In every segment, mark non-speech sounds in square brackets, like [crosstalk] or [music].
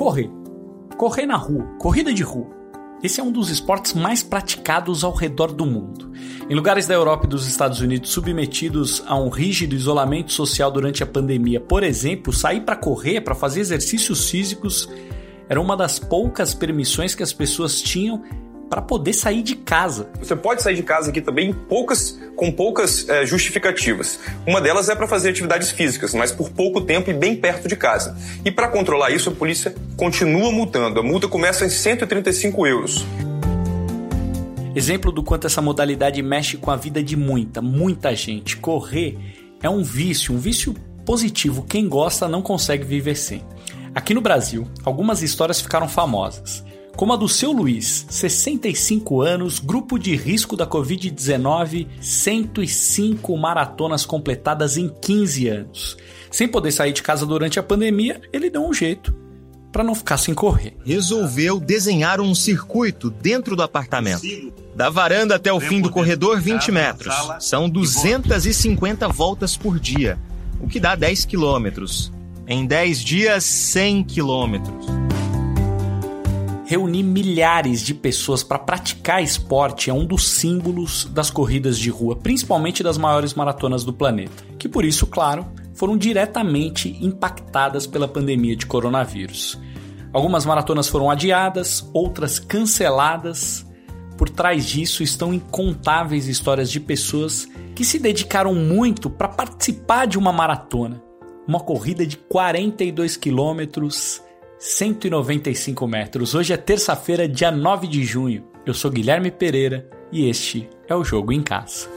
Correr. Correr na rua, corrida de rua. Esse é um dos esportes mais praticados ao redor do mundo. Em lugares da Europa e dos Estados Unidos submetidos a um rígido isolamento social durante a pandemia, por exemplo, sair para correr, para fazer exercícios físicos, era uma das poucas permissões que as pessoas tinham para poder sair de casa. Você pode sair de casa aqui também poucas, com poucas é, justificativas. Uma delas é para fazer atividades físicas, mas por pouco tempo e bem perto de casa. E para controlar isso, a polícia continua multando. A multa começa em 135 euros. Exemplo do quanto essa modalidade mexe com a vida de muita, muita gente. Correr é um vício, um vício positivo. Quem gosta não consegue viver sem. Aqui no Brasil, algumas histórias ficaram famosas como a do seu Luiz, 65 anos, grupo de risco da Covid-19, 105 maratonas completadas em 15 anos. Sem poder sair de casa durante a pandemia, ele deu um jeito para não ficar sem correr. Resolveu desenhar um circuito dentro do apartamento. Da varanda até o fim do corredor, 20 metros. São 250 voltas por dia, o que dá 10 quilômetros. Em 10 dias, 100 quilômetros reunir milhares de pessoas para praticar esporte é um dos símbolos das corridas de rua, principalmente das maiores maratonas do planeta, que por isso, claro, foram diretamente impactadas pela pandemia de coronavírus. Algumas maratonas foram adiadas, outras canceladas. Por trás disso estão incontáveis histórias de pessoas que se dedicaram muito para participar de uma maratona, uma corrida de 42 quilômetros 195 metros. Hoje é terça-feira, dia 9 de junho. Eu sou Guilherme Pereira e este é o Jogo em Casa.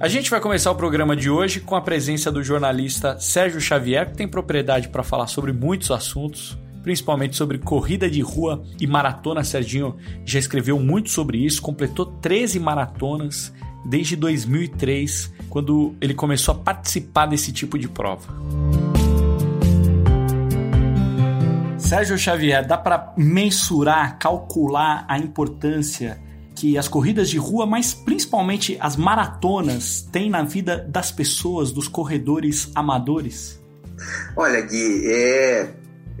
A gente vai começar o programa de hoje com a presença do jornalista Sérgio Xavier, que tem propriedade para falar sobre muitos assuntos, principalmente sobre corrida de rua e maratona. Serginho já escreveu muito sobre isso, completou 13 maratonas desde 2003, quando ele começou a participar desse tipo de prova. Sérgio Xavier, dá para mensurar, calcular a importância que as corridas de rua, mas principalmente as maratonas, têm na vida das pessoas, dos corredores amadores? Olha, Gui, é,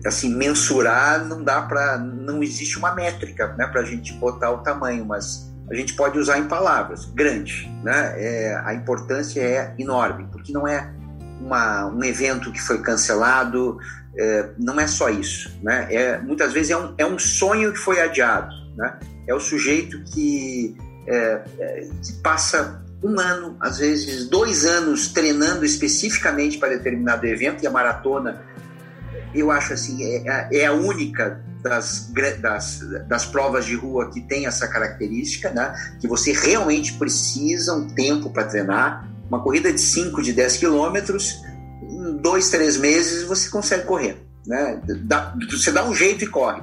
assim mensurar não dá para não existe uma métrica né para a gente botar o tamanho mas a gente pode usar em palavras grande né é, a importância é enorme porque não é uma, um evento que foi cancelado é, não é só isso né é muitas vezes é um, é um sonho que foi adiado né é o sujeito que, é, é que passa um ano, às vezes dois anos treinando especificamente para determinado evento e a maratona eu acho assim, é, é, é a única das, das, das provas de rua que tem essa característica, né? Que você realmente precisa um tempo para treinar. Uma corrida de 5, de 10 quilômetros, em dois, três meses você consegue correr, né? Dá, você dá um jeito e corre.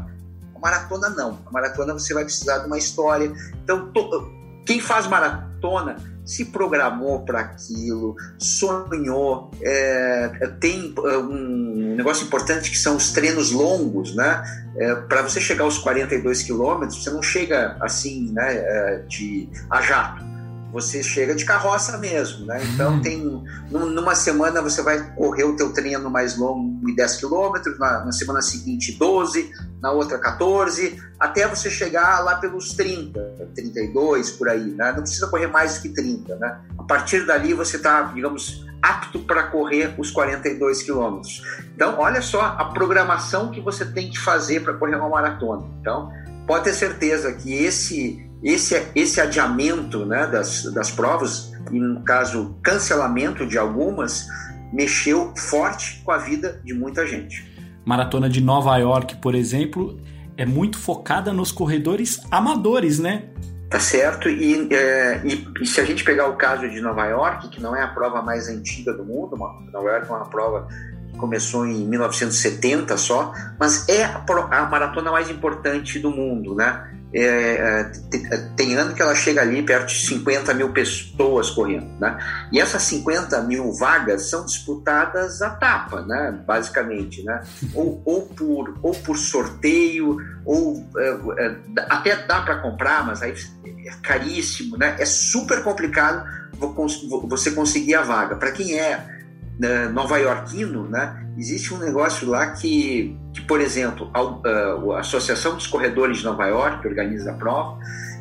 A maratona não. A maratona você vai precisar de uma história. Então, to, quem faz maratona se programou para aquilo, sonhou, é, tem é, um negócio importante que são os treinos longos, né? É, para você chegar aos 42 quilômetros, você não chega assim, né, é, de a jato você chega de carroça mesmo, né? Então uhum. tem numa semana você vai correr o teu treino mais longo em 10 quilômetros, na, na, semana seguinte 12, na outra 14, até você chegar lá pelos 30, 32 por aí, né? Não precisa correr mais do que 30, né? A partir dali você está, digamos, apto para correr os 42 quilômetros. Então, olha só a programação que você tem que fazer para correr uma maratona. Então, pode ter certeza que esse esse, esse adiamento né, das, das provas, e no caso cancelamento de algumas, mexeu forte com a vida de muita gente. Maratona de Nova York, por exemplo, é muito focada nos corredores amadores, né? Tá certo. E, é, e, e, se a gente pegar o caso de Nova York, que não é a prova mais antiga do mundo, Nova York é uma prova começou em 1970 só, mas é a maratona mais importante do mundo, né? É, é tem ano que ela chega ali perto de 50 mil pessoas correndo, né? E essas 50 mil vagas são disputadas a tapa, né? Basicamente, né? Ou, ou, por, ou por sorteio, ou é, é até dá para comprar, mas aí é caríssimo, né? É super complicado você conseguir a vaga. Para quem é uh, nova-iorquino, né, existe um negócio lá que, que por exemplo, a, a, Associação dos Corredores de Nova York, que organiza a prova,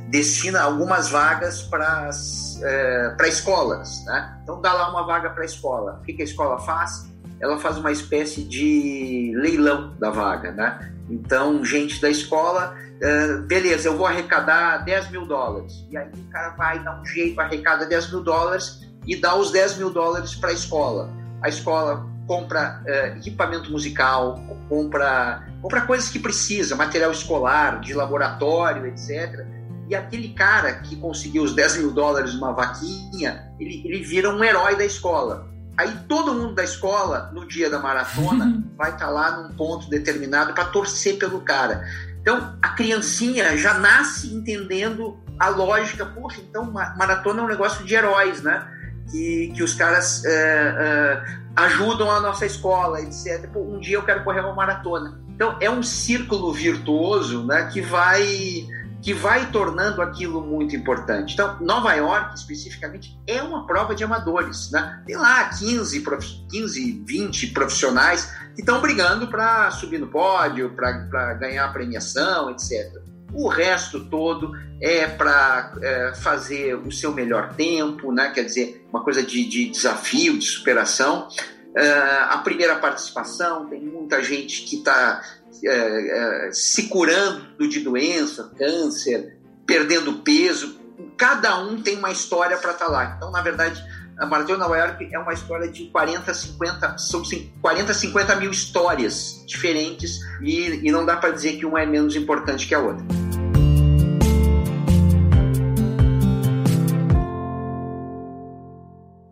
destina algumas vagas para uh, escolas. Né? Então dá lá uma vaga para a escola. O que, que a escola faz? Ela faz uma espécie de leilão da vaga. Né? Então, gente da escola, uh, beleza, eu vou arrecadar 10 mil dólares. E aí o cara vai dar um jeito, arrecada 10 mil dólares e dá os 10 mil dólares para a escola a escola compra uh, equipamento musical, compra, compra coisas que precisa, material escolar, de laboratório, etc. E aquele cara que conseguiu os 10 mil dólares numa vaquinha, ele, ele vira um herói da escola. Aí todo mundo da escola, no dia da maratona, [laughs] vai estar tá lá num ponto determinado para torcer pelo cara. Então, a criancinha já nasce entendendo a lógica. Poxa, então maratona é um negócio de heróis, né? Que, que os caras é, é, ajudam a nossa escola, etc. Pô, um dia eu quero correr uma maratona. Então é um círculo virtuoso né, que vai que vai tornando aquilo muito importante. Então, Nova York, especificamente, é uma prova de amadores. Né? Tem lá 15, 15 20 profissionais que estão brigando para subir no pódio, para ganhar premiação, etc. O resto todo é para é, fazer o seu melhor tempo, né? quer dizer, uma coisa de, de desafio, de superação. É, a primeira participação, tem muita gente que está é, é, se curando de doença, câncer, perdendo peso. Cada um tem uma história para estar tá lá. Então, na verdade, a Maratona Nova York é uma história de 40, 50, são 40, 50 mil histórias diferentes e, e não dá para dizer que uma é menos importante que a outra.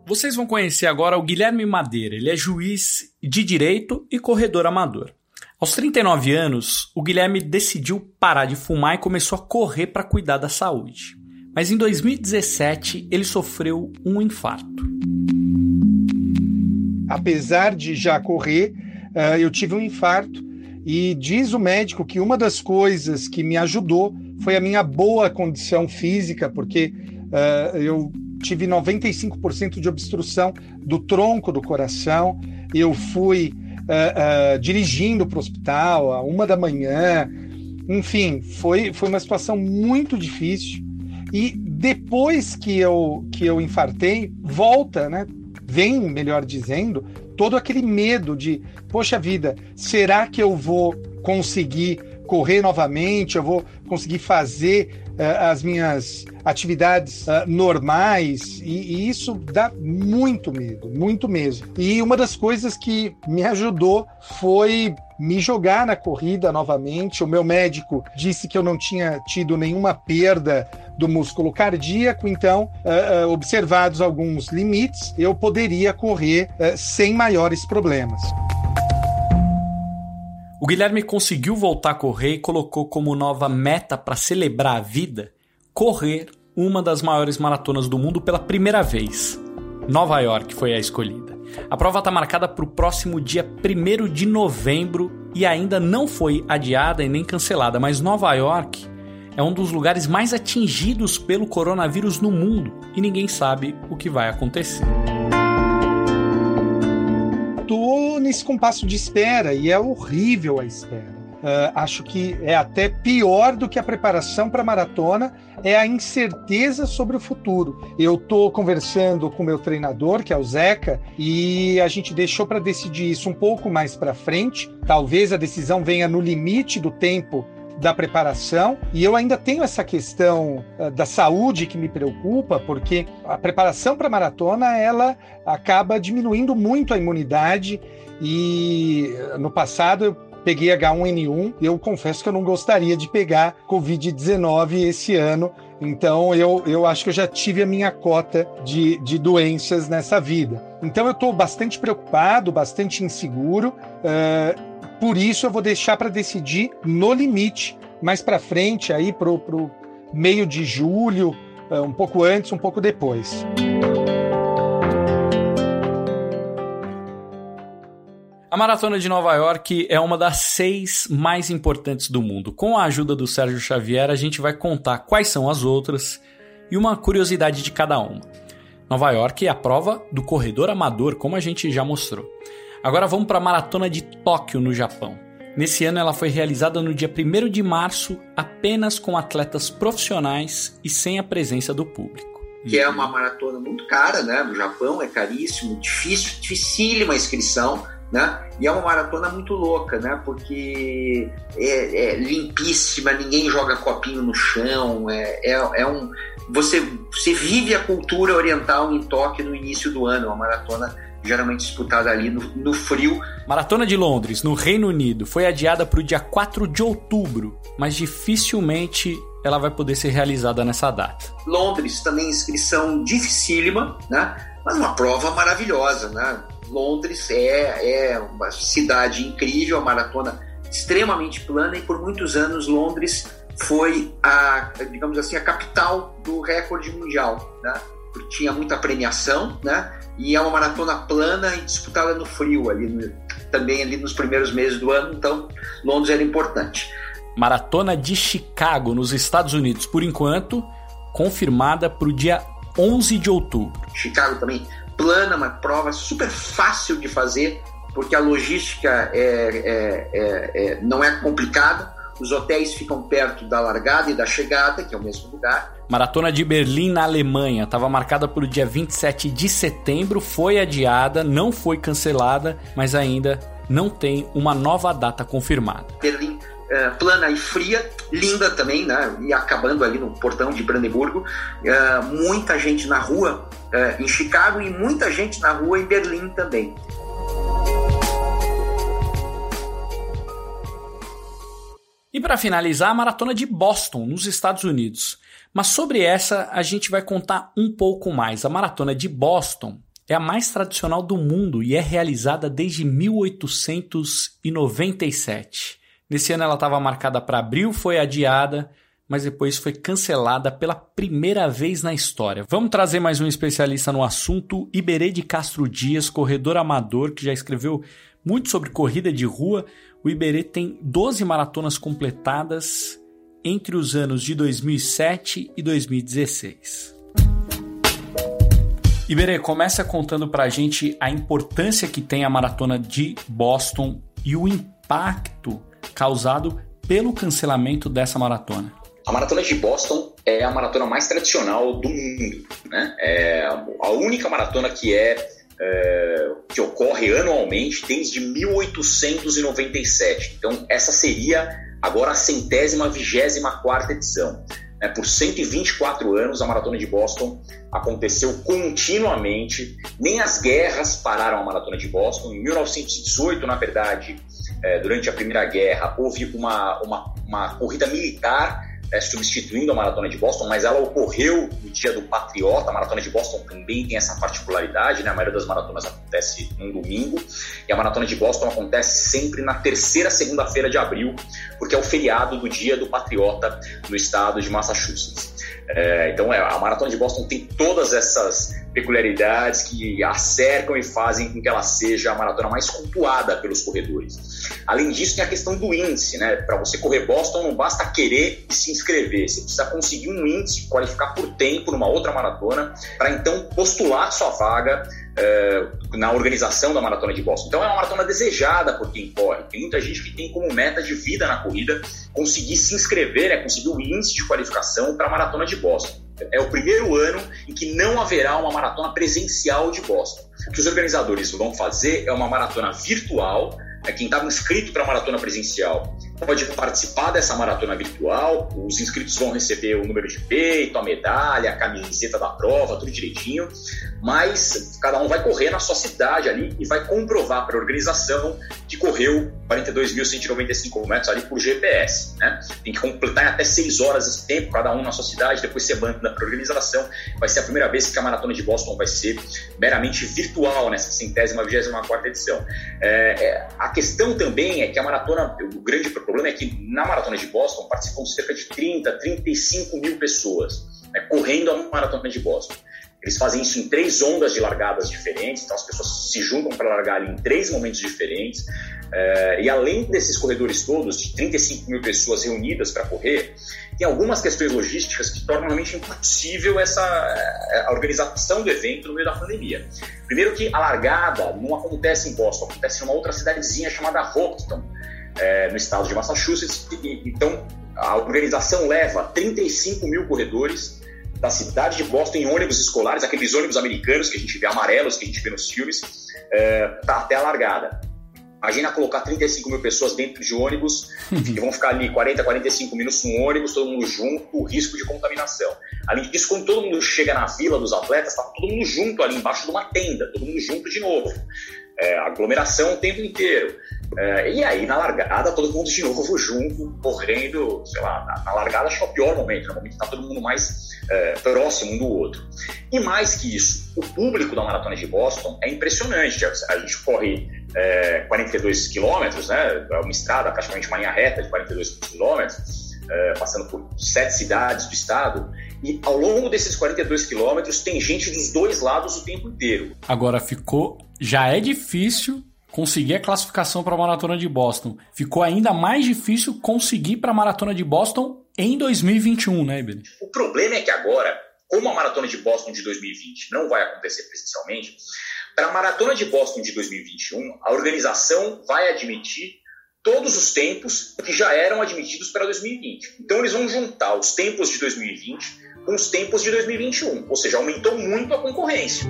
Vocês vão conhecer agora o Guilherme Madeira. Ele é juiz de direito e corredor amador. Aos 39 anos, o Guilherme decidiu parar de fumar e começou a correr para cuidar da saúde. Mas em 2017 ele sofreu um infarto. Apesar de já correr, uh, eu tive um infarto e diz o médico que uma das coisas que me ajudou foi a minha boa condição física, porque uh, eu tive 95% de obstrução do tronco do coração. Eu fui uh, dirigindo para o hospital a uma da manhã. Enfim, foi, foi uma situação muito difícil. E depois que eu, que eu infartei, volta, né? Vem, melhor dizendo, todo aquele medo de, poxa vida, será que eu vou conseguir correr novamente? Eu vou conseguir fazer uh, as minhas atividades uh, normais? E, e isso dá muito medo, muito mesmo. E uma das coisas que me ajudou foi me jogar na corrida novamente. O meu médico disse que eu não tinha tido nenhuma perda do músculo cardíaco, então, uh, uh, observados alguns limites, eu poderia correr uh, sem maiores problemas. O Guilherme conseguiu voltar a correr e colocou como nova meta para celebrar a vida correr uma das maiores maratonas do mundo pela primeira vez. Nova York foi a escolhida. A prova está marcada para o próximo dia 1 de novembro e ainda não foi adiada e nem cancelada, mas Nova York é um dos lugares mais atingidos pelo coronavírus no mundo e ninguém sabe o que vai acontecer. Estou nesse compasso de espera e é horrível a espera. Uh, acho que é até pior do que a preparação para a maratona é a incerteza sobre o futuro. Eu estou conversando com meu treinador, que é o Zeca, e a gente deixou para decidir isso um pouco mais para frente. Talvez a decisão venha no limite do tempo da preparação. E eu ainda tenho essa questão uh, da saúde que me preocupa, porque a preparação para maratona ela acaba diminuindo muito a imunidade. E no passado eu peguei H1N1 e eu confesso que eu não gostaria de pegar Covid-19 esse ano. Então eu, eu acho que eu já tive a minha cota de, de doenças nessa vida. Então eu estou bastante preocupado, bastante inseguro. Uh, por isso eu vou deixar para decidir no limite, mais para frente, aí para o meio de julho, uh, um pouco antes, um pouco depois. A Maratona de Nova York é uma das seis mais importantes do mundo. Com a ajuda do Sérgio Xavier, a gente vai contar quais são as outras e uma curiosidade de cada uma. Nova York é a prova do corredor amador, como a gente já mostrou. Agora vamos para a Maratona de Tóquio, no Japão. Nesse ano ela foi realizada no dia 1 de março, apenas com atletas profissionais e sem a presença do público. Que é uma maratona muito cara, né? No Japão é caríssimo, difícil, dificílima a inscrição né? E é uma maratona muito louca, né? Porque é, é limpíssima, ninguém joga copinho no chão, é, é, é, um você, você vive a cultura oriental em Tóquio no início do ano, uma maratona geralmente disputada ali no, no, frio. Maratona de Londres, no Reino Unido, foi adiada para o dia 4 de outubro, mas dificilmente ela vai poder ser realizada nessa data. Londres também inscrição dificílima, né? Mas uma prova maravilhosa, né? Londres é, é uma cidade incrível, uma maratona extremamente plana e por muitos anos Londres foi a, digamos assim, a capital do recorde mundial, né? Porque tinha muita premiação, né? E é uma maratona plana e disputada no frio ali, no, também ali nos primeiros meses do ano, então Londres era importante. Maratona de Chicago, nos Estados Unidos, por enquanto, confirmada para o dia 11 de outubro. Chicago também plana, uma prova super fácil de fazer, porque a logística é, é, é, é, não é complicada. Os hotéis ficam perto da largada e da chegada, que é o mesmo lugar. Maratona de Berlim, na Alemanha, estava marcada para o dia 27 de setembro, foi adiada, não foi cancelada, mas ainda não tem uma nova data confirmada. Berlim uh, plana e fria, linda também, né? E acabando ali no portão de Brandeburgo. Uh, muita gente na rua uh, em Chicago e muita gente na rua em Berlim também. E para finalizar, a maratona de Boston, nos Estados Unidos. Mas sobre essa a gente vai contar um pouco mais. A maratona de Boston é a mais tradicional do mundo e é realizada desde 1897. Nesse ano ela estava marcada para abril, foi adiada, mas depois foi cancelada pela primeira vez na história. Vamos trazer mais um especialista no assunto, Iberê de Castro Dias, corredor amador, que já escreveu muito sobre corrida de rua. O Iberê tem 12 maratonas completadas entre os anos de 2007 e 2016. Iberê, começa contando para a gente a importância que tem a maratona de Boston e o impacto causado pelo cancelamento dessa maratona? A maratona de Boston é a maratona mais tradicional do mundo, né? É a única maratona que é, é que ocorre anualmente desde 1897. Então essa seria agora a centésima vigésima quarta edição. É, por 124 anos, a Maratona de Boston aconteceu continuamente. Nem as guerras pararam a Maratona de Boston. Em 1918, na verdade, é, durante a Primeira Guerra, houve uma, uma, uma corrida militar é, substituindo a Maratona de Boston, mas ela ocorreu no dia do Patriota. A Maratona de Boston também tem essa particularidade, né? A maioria das maratonas acontece num domingo e a Maratona de Boston acontece sempre na terceira segunda-feira de abril, porque é o feriado do dia do Patriota no estado de Massachusetts. É, então, é, a Maratona de Boston tem todas essas peculiaridades que a cercam e fazem com que ela seja a maratona mais cultuada pelos corredores. Além disso, tem a questão do índice, né? Para você correr Boston, não basta querer se inscrever, você precisa conseguir um índice, qualificar por tempo numa outra maratona, para então postular sua vaga é, na organização da maratona de Boston. Então é uma maratona desejada por quem corre. Tem muita gente que tem como meta de vida na corrida conseguir se inscrever, né, conseguir o índice de qualificação para a maratona de Boston. É o primeiro ano em que não haverá uma maratona presencial de Boston. O que os organizadores vão fazer é uma maratona virtual. Né, quem estava inscrito para a maratona presencial pode participar dessa maratona virtual. Os inscritos vão receber o número de peito, a medalha, a camiseta da prova, tudo direitinho. Mas cada um vai correr na sua cidade ali e vai comprovar para a organização que correu 42.195 metros ali por GPS. Né? Tem que completar em até 6 horas esse tempo, cada um na sua cidade, depois você manda para a organização. Vai ser a primeira vez que a Maratona de Boston vai ser meramente virtual nessa centésima, vigésima quarta edição. É, é, a questão também é que a maratona, o grande problema é que na Maratona de Boston participam cerca de 30, 35 mil pessoas né, correndo a Maratona de Boston. Eles fazem isso em três ondas de largadas diferentes, então as pessoas se juntam para largar em três momentos diferentes. É, e além desses corredores todos, de 35 mil pessoas reunidas para correr, tem algumas questões logísticas que tornam realmente impossível essa é, a organização do evento no meio da pandemia. Primeiro que a largada não acontece em Boston, acontece em uma outra cidadezinha chamada Hoxton, é, no estado de Massachusetts. Então, a organização leva 35 mil corredores da cidade de Boston em ônibus escolares, aqueles ônibus americanos que a gente vê amarelos, que a gente vê nos filmes, é, tá até a largada. Imagina colocar 35 mil pessoas dentro de ônibus [laughs] que vão ficar ali 40, 45 minutos no ônibus, todo mundo junto, o risco de contaminação. Além disso, quando todo mundo chega na vila dos atletas, está todo mundo junto ali embaixo de uma tenda, todo mundo junto de novo. É, aglomeração o tempo inteiro. É, e aí, na largada, todo mundo de [laughs] novo junto, correndo, sei lá, na, na largada acho que é o pior momento, no momento que está todo mundo mais é, próximo um do outro. E mais que isso, o público da Maratona de Boston é impressionante. A gente corre é, 42 quilômetros, né? É uma estrada, praticamente uma linha reta de 42 quilômetros, é, passando por sete cidades do estado. E ao longo desses 42 quilômetros tem gente dos dois lados o tempo inteiro. Agora ficou. Já é difícil conseguir a classificação para a Maratona de Boston. Ficou ainda mais difícil conseguir para a Maratona de Boston em 2021, né, Ibeli? O problema é que agora, como a Maratona de Boston de 2020 não vai acontecer presencialmente, para a Maratona de Boston de 2021, a organização vai admitir todos os tempos que já eram admitidos para 2020. Então eles vão juntar os tempos de 2020 com os tempos de 2021, ou seja, aumentou muito a concorrência.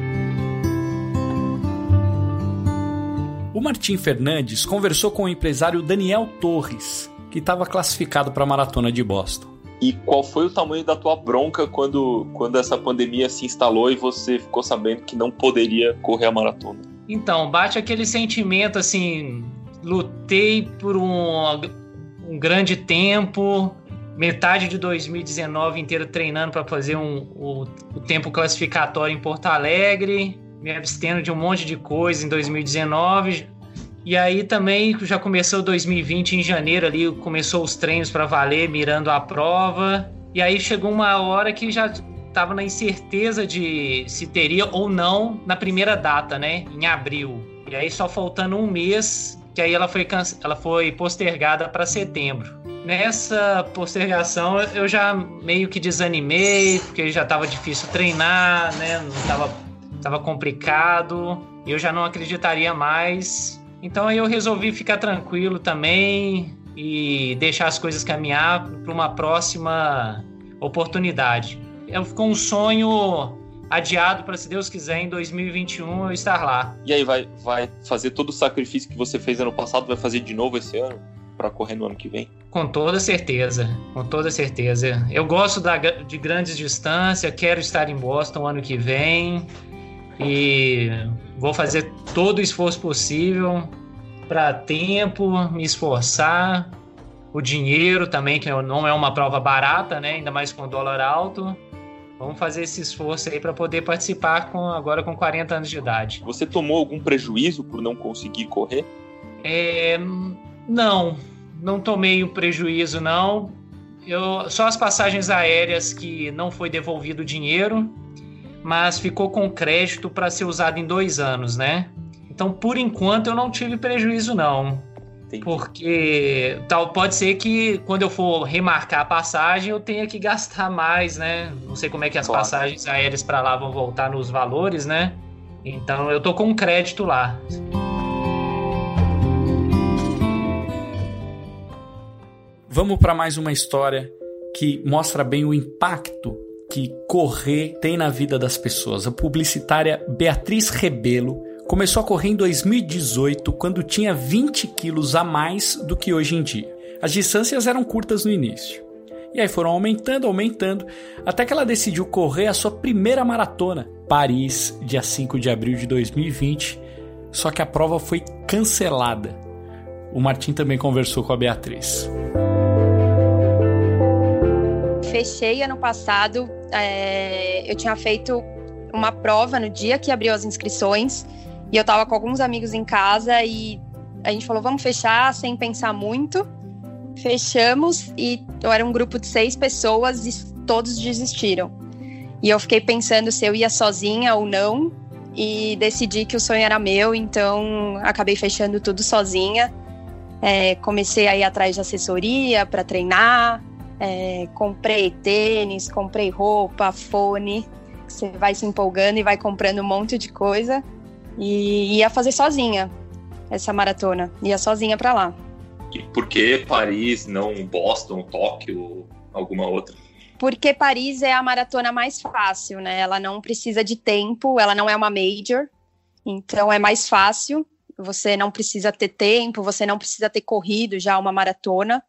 O Martim Fernandes conversou com o empresário Daniel Torres, que estava classificado para a maratona de Boston. E qual foi o tamanho da tua bronca quando, quando essa pandemia se instalou e você ficou sabendo que não poderia correr a maratona? Então, bate aquele sentimento assim: lutei por um, um grande tempo, metade de 2019 inteiro treinando para fazer um, o, o tempo classificatório em Porto Alegre me abstendo de um monte de coisa em 2019. E aí também já começou 2020 em janeiro ali, começou os treinos para valer, mirando a prova. E aí chegou uma hora que já estava na incerteza de se teria ou não na primeira data, né, em abril. E aí só faltando um mês, que aí ela foi ela foi postergada para setembro. Nessa postergação eu já meio que desanimei, porque já estava difícil treinar, né, não estava estava complicado, eu já não acreditaria mais. Então aí eu resolvi ficar tranquilo também e deixar as coisas caminhar para uma próxima oportunidade. Eu ficou um sonho adiado para se Deus quiser em 2021 eu estar lá. E aí vai vai fazer todo o sacrifício que você fez ano passado, vai fazer de novo esse ano para correr no ano que vem? Com toda certeza, com toda certeza. Eu gosto da, de grandes distâncias, quero estar em Boston ano que vem e vou fazer todo o esforço possível para tempo, me esforçar, o dinheiro também, que não é uma prova barata, né? Ainda mais com o dólar alto. Vamos fazer esse esforço aí para poder participar com agora com 40 anos de idade. Você tomou algum prejuízo por não conseguir correr? É, não, não tomei o prejuízo não. Eu, só as passagens aéreas que não foi devolvido o dinheiro mas ficou com crédito para ser usado em dois anos, né? Então, por enquanto, eu não tive prejuízo, não. Entendi. Porque tal, pode ser que quando eu for remarcar a passagem, eu tenha que gastar mais, né? Não sei como é que as claro. passagens aéreas para lá vão voltar nos valores, né? Então, eu tô com crédito lá. Vamos para mais uma história que mostra bem o impacto que correr tem na vida das pessoas. A publicitária Beatriz Rebelo começou a correr em 2018, quando tinha 20 quilos a mais do que hoje em dia. As distâncias eram curtas no início. E aí foram aumentando, aumentando, até que ela decidiu correr a sua primeira maratona, Paris, dia 5 de abril de 2020. Só que a prova foi cancelada. o Martim também conversou com a Beatriz. Fechei ano passado, é, eu tinha feito uma prova no dia que abriu as inscrições e eu tava com alguns amigos em casa e a gente falou, vamos fechar sem pensar muito. Fechamos e eu era um grupo de seis pessoas e todos desistiram. E eu fiquei pensando se eu ia sozinha ou não e decidi que o sonho era meu, então acabei fechando tudo sozinha. É, comecei a ir atrás de assessoria para treinar, é, comprei tênis, comprei roupa, fone. Você vai se empolgando e vai comprando um monte de coisa. E ia fazer sozinha essa maratona. Ia sozinha para lá. E por que Paris, não Boston, Tóquio, alguma outra? Porque Paris é a maratona mais fácil, né? Ela não precisa de tempo, ela não é uma major, então é mais fácil. Você não precisa ter tempo, você não precisa ter corrido já uma maratona.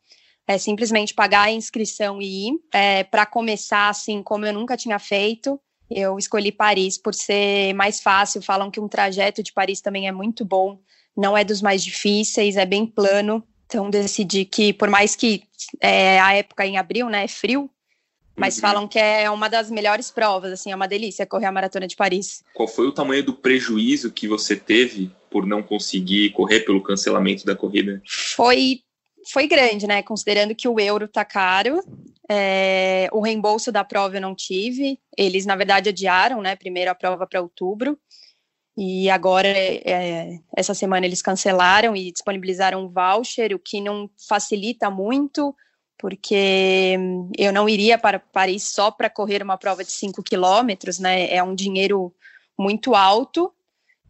É simplesmente pagar a inscrição e ir. É, Para começar, assim, como eu nunca tinha feito, eu escolhi Paris por ser mais fácil. Falam que um trajeto de Paris também é muito bom, não é dos mais difíceis, é bem plano. Então decidi que, por mais que é, a época em abril, né, é frio, mas uhum. falam que é uma das melhores provas, assim, é uma delícia correr a maratona de Paris. Qual foi o tamanho do prejuízo que você teve por não conseguir correr pelo cancelamento da corrida? Foi foi grande, né? Considerando que o euro tá caro, é, o reembolso da prova eu não tive. Eles, na verdade, adiaram, né? Primeiro a prova para outubro. E agora, é, essa semana, eles cancelaram e disponibilizaram um voucher, o que não facilita muito, porque eu não iria para Paris só para correr uma prova de 5 quilômetros, né? É um dinheiro muito alto.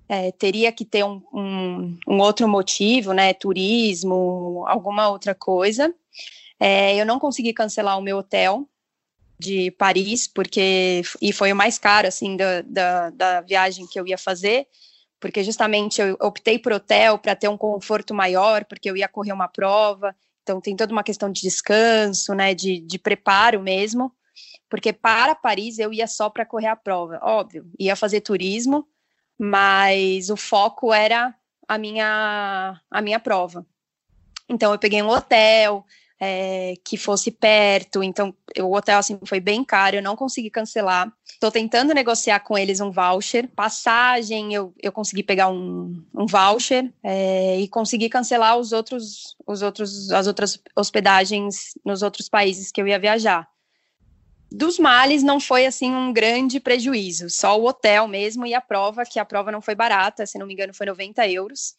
É, teria que ter um, um, um, outro motivo, né? Turismo, alguma outra coisa. É, eu não consegui cancelar o meu hotel de Paris, porque e foi o mais caro assim da, da, da viagem que eu ia fazer, porque justamente eu optei por hotel para ter um conforto maior, porque eu ia correr uma prova, então tem toda uma questão de descanso, né, de, de preparo mesmo, porque para Paris eu ia só para correr a prova, óbvio, ia fazer turismo, mas o foco era a minha a minha prova. Então eu peguei um hotel, é, que fosse perto. Então, o hotel assim foi bem caro, eu não consegui cancelar. Estou tentando negociar com eles um voucher. Passagem, eu, eu consegui pegar um, um voucher é, e consegui cancelar os outros, os outros, as outras hospedagens nos outros países que eu ia viajar. Dos males não foi assim um grande prejuízo, só o hotel mesmo e a prova, que a prova não foi barata, se não me engano foi 90 euros.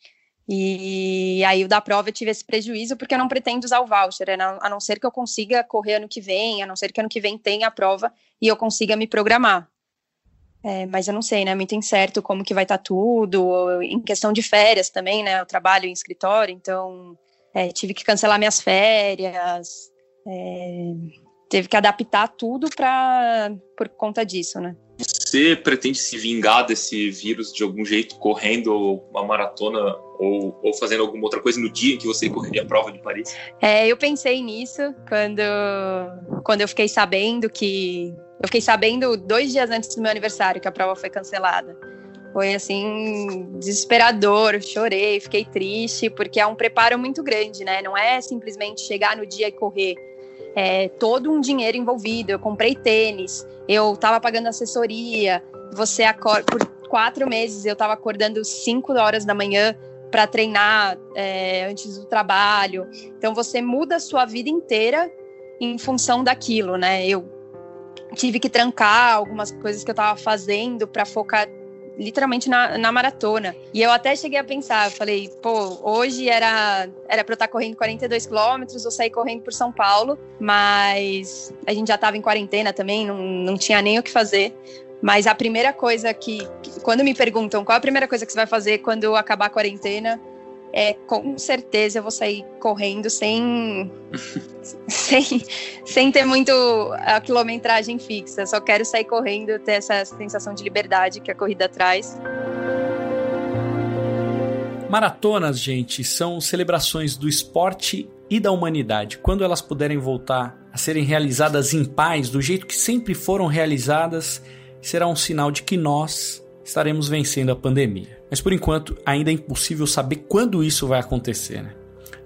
E aí o da prova eu tive esse prejuízo porque eu não pretendo usar o voucher, né? a não ser que eu consiga correr ano que vem, a não ser que ano que vem tenha a prova e eu consiga me programar. É, mas eu não sei, né? Muito incerto como que vai estar tá tudo. Em questão de férias também, né? Eu trabalho em escritório, então é, tive que cancelar minhas férias. É, teve que adaptar tudo para por conta disso, né? Você pretende se vingar desse vírus de algum jeito, correndo uma maratona ou, ou fazendo alguma outra coisa no dia em que você correria a prova de Paris? É, eu pensei nisso quando, quando eu fiquei sabendo que. Eu fiquei sabendo dois dias antes do meu aniversário que a prova foi cancelada. Foi assim, desesperador, chorei, fiquei triste, porque é um preparo muito grande, né? Não é simplesmente chegar no dia e correr é, todo um dinheiro envolvido. Eu comprei tênis, eu estava pagando assessoria. Você acorda por quatro meses, eu estava acordando cinco horas da manhã para treinar é, antes do trabalho. Então você muda a sua vida inteira em função daquilo, né? Eu tive que trancar algumas coisas que eu estava fazendo para focar literalmente na, na maratona. E eu até cheguei a pensar, falei, pô, hoje era era para eu estar tá correndo 42 quilômetros, eu saí correndo por São Paulo, mas a gente já estava em quarentena também, não, não tinha nem o que fazer. Mas a primeira coisa que, que, quando me perguntam qual a primeira coisa que você vai fazer quando acabar a quarentena, é, com certeza eu vou sair correndo sem, [laughs] sem, sem ter muito a quilometragem fixa. Só quero sair correndo, ter essa sensação de liberdade que a corrida traz. Maratonas, gente, são celebrações do esporte e da humanidade. Quando elas puderem voltar a serem realizadas em paz, do jeito que sempre foram realizadas, será um sinal de que nós estaremos vencendo a pandemia. Mas por enquanto ainda é impossível saber quando isso vai acontecer. Né?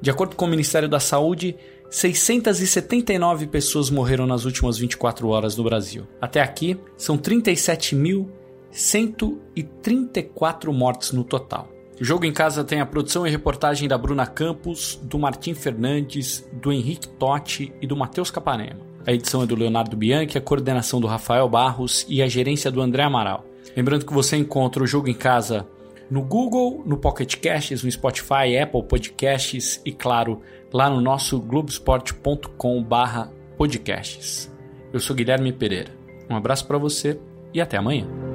De acordo com o Ministério da Saúde, 679 pessoas morreram nas últimas 24 horas no Brasil. Até aqui, são 37.134 mortes no total. O Jogo em Casa tem a produção e reportagem da Bruna Campos, do Martim Fernandes, do Henrique Totti e do Matheus Capanema. A edição é do Leonardo Bianchi, a coordenação do Rafael Barros e a gerência do André Amaral. Lembrando que você encontra o Jogo em Casa no Google, no Pocket Casts, no Spotify, Apple Podcasts e, claro, lá no nosso globesport.com/podcasts. Eu sou Guilherme Pereira. Um abraço para você e até amanhã.